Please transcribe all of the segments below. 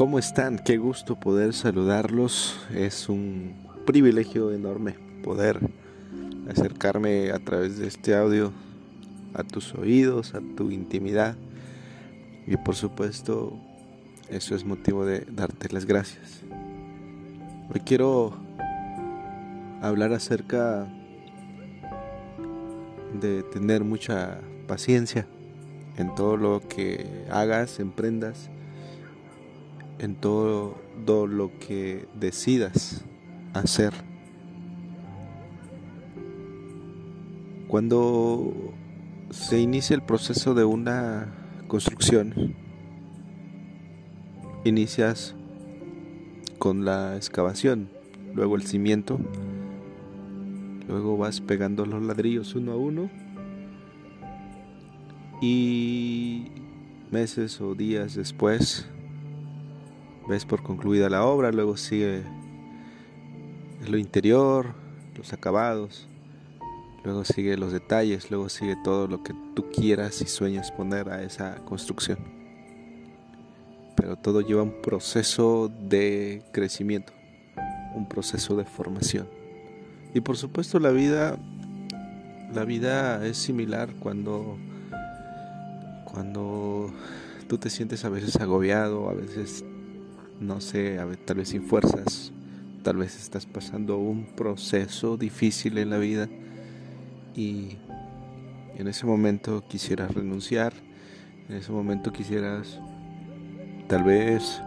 ¿Cómo están? Qué gusto poder saludarlos. Es un privilegio enorme poder acercarme a través de este audio a tus oídos, a tu intimidad. Y por supuesto, eso es motivo de darte las gracias. Hoy quiero hablar acerca de tener mucha paciencia en todo lo que hagas, emprendas, en todo lo que decidas hacer. Cuando se inicia el proceso de una construcción, inicias con la excavación, luego el cimiento, luego vas pegando los ladrillos uno a uno y meses o días después ves por concluida la obra, luego sigue lo interior, los acabados, luego sigue los detalles, luego sigue todo lo que tú quieras y sueñas poner a esa construcción. Pero todo lleva un proceso de crecimiento, un proceso de formación. Y por supuesto la vida la vida es similar cuando cuando tú te sientes a veces agobiado, a veces, no sé, tal vez sin fuerzas, tal vez estás pasando un proceso difícil en la vida y en ese momento quisieras renunciar, en ese momento quisieras tal vez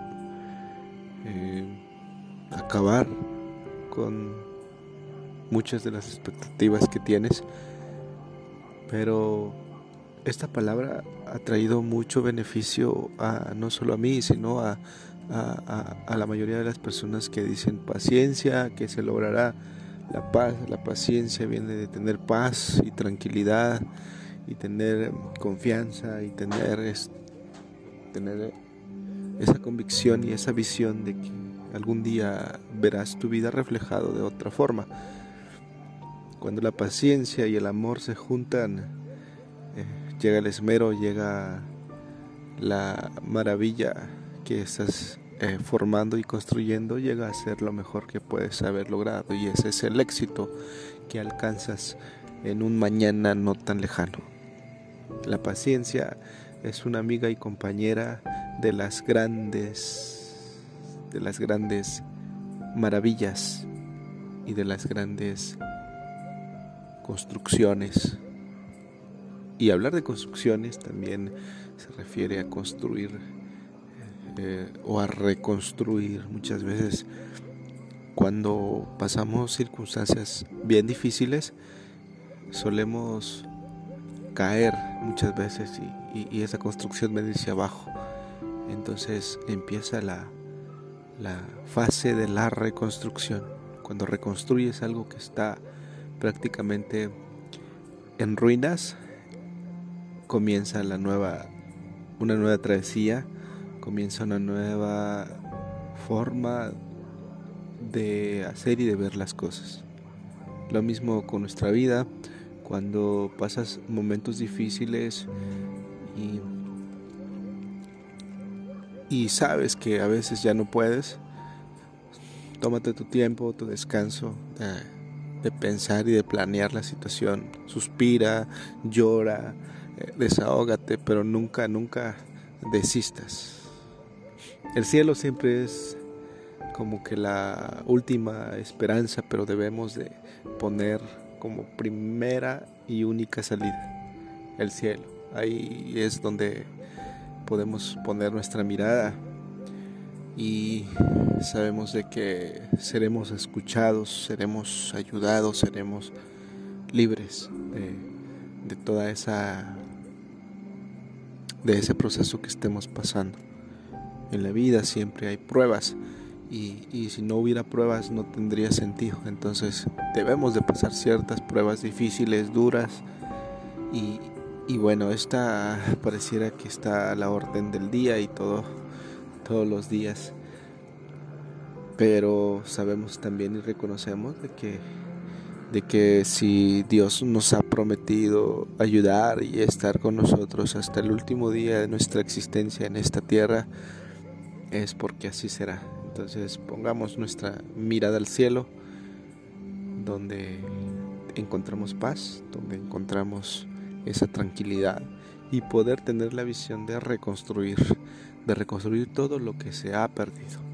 eh, acabar con muchas de las expectativas que tienes, pero esta palabra ha traído mucho beneficio a no solo a mí, sino a, a, la mayoría de las personas que dicen paciencia, que se logrará la paz. La paciencia viene de tener paz y tranquilidad y tener confianza y tener, tener esa convicción y esa visión de que algún día verás tu vida reflejado de otra forma. Cuando la paciencia y el amor se juntan, llega el esmero, llega la maravilla que estás eh, formando y construyendo, llega a ser lo mejor que puedes haber logrado y ese es el éxito que alcanzas en un mañana no tan lejano. La paciencia es una amiga y compañera de las grandes de las grandes maravillas y de las grandes construcciones y hablar de construcciones también se refiere a construir eh, o a reconstruir muchas veces. Cuando pasamos circunstancias bien difíciles solemos caer muchas veces y, esa construcción me dice abajo. Entonces empieza la, la fase de la reconstrucción. Cuando reconstruyes algo que está prácticamente en ruinas comienza la nueva, una nueva travesía, comienza una nueva forma de hacer y de ver las cosas. Lo mismo con nuestra vida, cuando pasas momentos difíciles y, y sabes que a veces ya no puedes, tómate tu tiempo, tu descanso de, de pensar y de planear la situación. Suspira, llora, eh, desahógate, pero nunca, nunca desistas. El cielo siempre es como que la última esperanza, pero debemos de poner como primera y única salida el cielo. Ahí es donde podemos poner nuestra mirada y sabemos de que seremos escuchados, seremos ayudados, seremos libres de, toda esa de ese proceso que estemos pasando. En la vida siempre hay pruebas y, si no hubiera pruebas no tendría sentido. Entonces debemos de pasar ciertas pruebas difíciles, duras y, y bueno, esta pareciera que está a la orden del día y todo, todos los días. Pero sabemos también y reconocemos de que de que si Dios nos ha prometido ayudar y estar con nosotros hasta el último día de nuestra existencia en esta tierra, es porque así será. Entonces pongamos nuestra mirada al cielo, donde encontramos paz, donde encontramos esa tranquilidad y poder tener la visión de reconstruir, de reconstruir todo lo que se ha perdido.